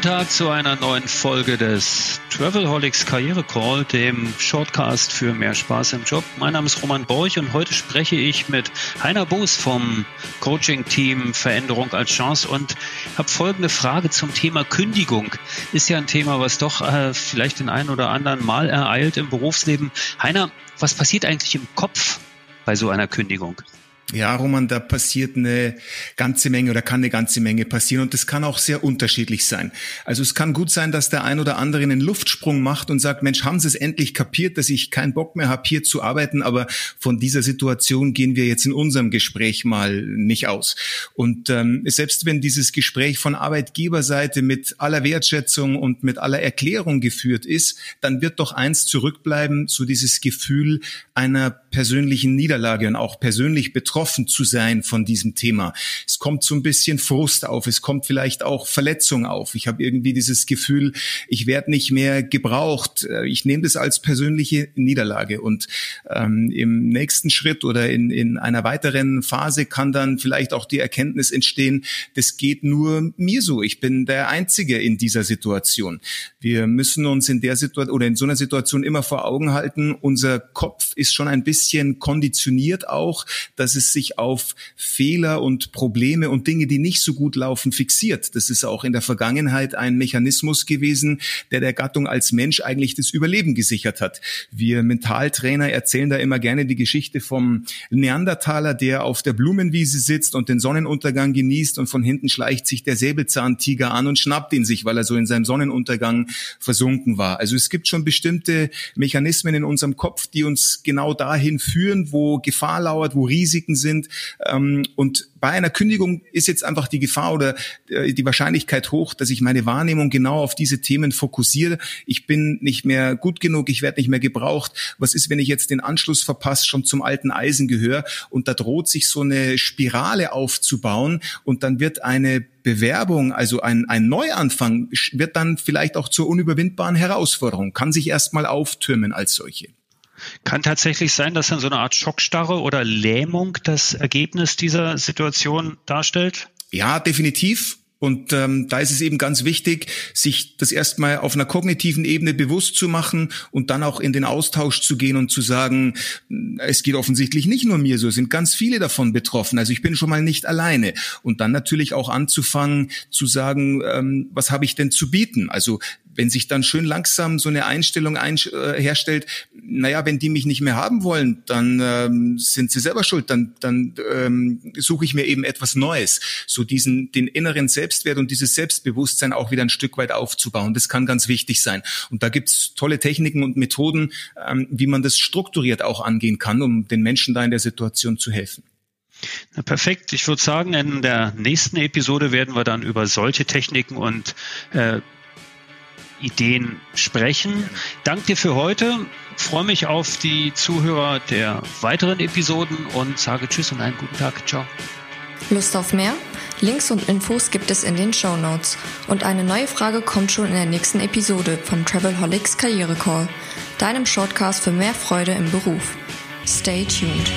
Guten Tag zu einer neuen Folge des Travelholics Karriere Call, dem Shortcast für mehr Spaß im Job. Mein Name ist Roman Borch und heute spreche ich mit Heiner Boos vom Coaching-Team Veränderung als Chance und habe folgende Frage zum Thema Kündigung. Ist ja ein Thema, was doch äh, vielleicht den einen oder anderen Mal ereilt im Berufsleben. Heiner, was passiert eigentlich im Kopf bei so einer Kündigung? Ja, Roman, da passiert eine ganze Menge oder kann eine ganze Menge passieren und das kann auch sehr unterschiedlich sein. Also es kann gut sein, dass der ein oder andere einen Luftsprung macht und sagt, Mensch, haben Sie es endlich kapiert, dass ich keinen Bock mehr habe, hier zu arbeiten, aber von dieser Situation gehen wir jetzt in unserem Gespräch mal nicht aus. Und ähm, selbst wenn dieses Gespräch von Arbeitgeberseite mit aller Wertschätzung und mit aller Erklärung geführt ist, dann wird doch eins zurückbleiben, so dieses Gefühl einer persönlichen Niederlage und auch persönlich betroffen zu sein von diesem Thema. Es kommt so ein bisschen Frust auf, es kommt vielleicht auch Verletzung auf. Ich habe irgendwie dieses Gefühl, ich werde nicht mehr gebraucht. Äh, ich nehme das als persönliche Niederlage. Und ähm, im nächsten Schritt oder in, in einer weiteren Phase kann dann vielleicht auch die Erkenntnis entstehen, das geht nur mir so. Ich bin der Einzige in dieser Situation. Wir müssen uns in der Situation oder in so einer Situation immer vor Augen halten, unser Kopf ist schon ein bisschen konditioniert auch, dass es sich auf Fehler und Probleme und Dinge, die nicht so gut laufen, fixiert. Das ist auch in der Vergangenheit ein Mechanismus gewesen, der der Gattung als Mensch eigentlich das Überleben gesichert hat. Wir Mentaltrainer erzählen da immer gerne die Geschichte vom Neandertaler, der auf der Blumenwiese sitzt und den Sonnenuntergang genießt und von hinten schleicht sich der Säbelzahntiger an und schnappt ihn sich, weil er so in seinem Sonnenuntergang versunken war. Also es gibt schon bestimmte Mechanismen in unserem Kopf, die uns genau dahin führen, wo Gefahr lauert, wo Risiken sind. Ähm, und bei einer Kündigung ist jetzt einfach die Gefahr oder äh, die Wahrscheinlichkeit hoch, dass ich meine Wahrnehmung genau auf diese Themen fokussiere. Ich bin nicht mehr gut genug, ich werde nicht mehr gebraucht. Was ist, wenn ich jetzt den Anschluss verpasse, schon zum alten Eisen gehöre? Und da droht sich so eine Spirale aufzubauen und dann wird eine Bewerbung, also ein, ein Neuanfang, wird dann vielleicht auch zur unüberwindbaren Herausforderung, kann sich erstmal auftürmen als solche. Kann tatsächlich sein, dass dann so eine Art Schockstarre oder Lähmung das Ergebnis dieser Situation darstellt? Ja, definitiv. Und ähm, da ist es eben ganz wichtig, sich das erstmal auf einer kognitiven Ebene bewusst zu machen und dann auch in den Austausch zu gehen und zu sagen, es geht offensichtlich nicht nur mir so, es sind ganz viele davon betroffen. Also ich bin schon mal nicht alleine. Und dann natürlich auch anzufangen zu sagen, ähm, was habe ich denn zu bieten? Also wenn sich dann schön langsam so eine Einstellung ein, äh, herstellt, naja, wenn die mich nicht mehr haben wollen, dann ähm, sind sie selber schuld, dann, dann ähm, suche ich mir eben etwas Neues. So diesen, den inneren Selbstwert und dieses Selbstbewusstsein auch wieder ein Stück weit aufzubauen. Das kann ganz wichtig sein. Und da gibt's tolle Techniken und Methoden, ähm, wie man das strukturiert auch angehen kann, um den Menschen da in der Situation zu helfen. Na, perfekt. Ich würde sagen, in der nächsten Episode werden wir dann über solche Techniken und äh, Ideen sprechen. Danke dir für heute. Freue mich auf die Zuhörer der weiteren Episoden und sage Tschüss und einen guten Tag. Ciao. Lust auf mehr? Links und Infos gibt es in den Show Notes. Und eine neue Frage kommt schon in der nächsten Episode vom Travelholics Karriere Call, deinem Shortcast für mehr Freude im Beruf. Stay tuned.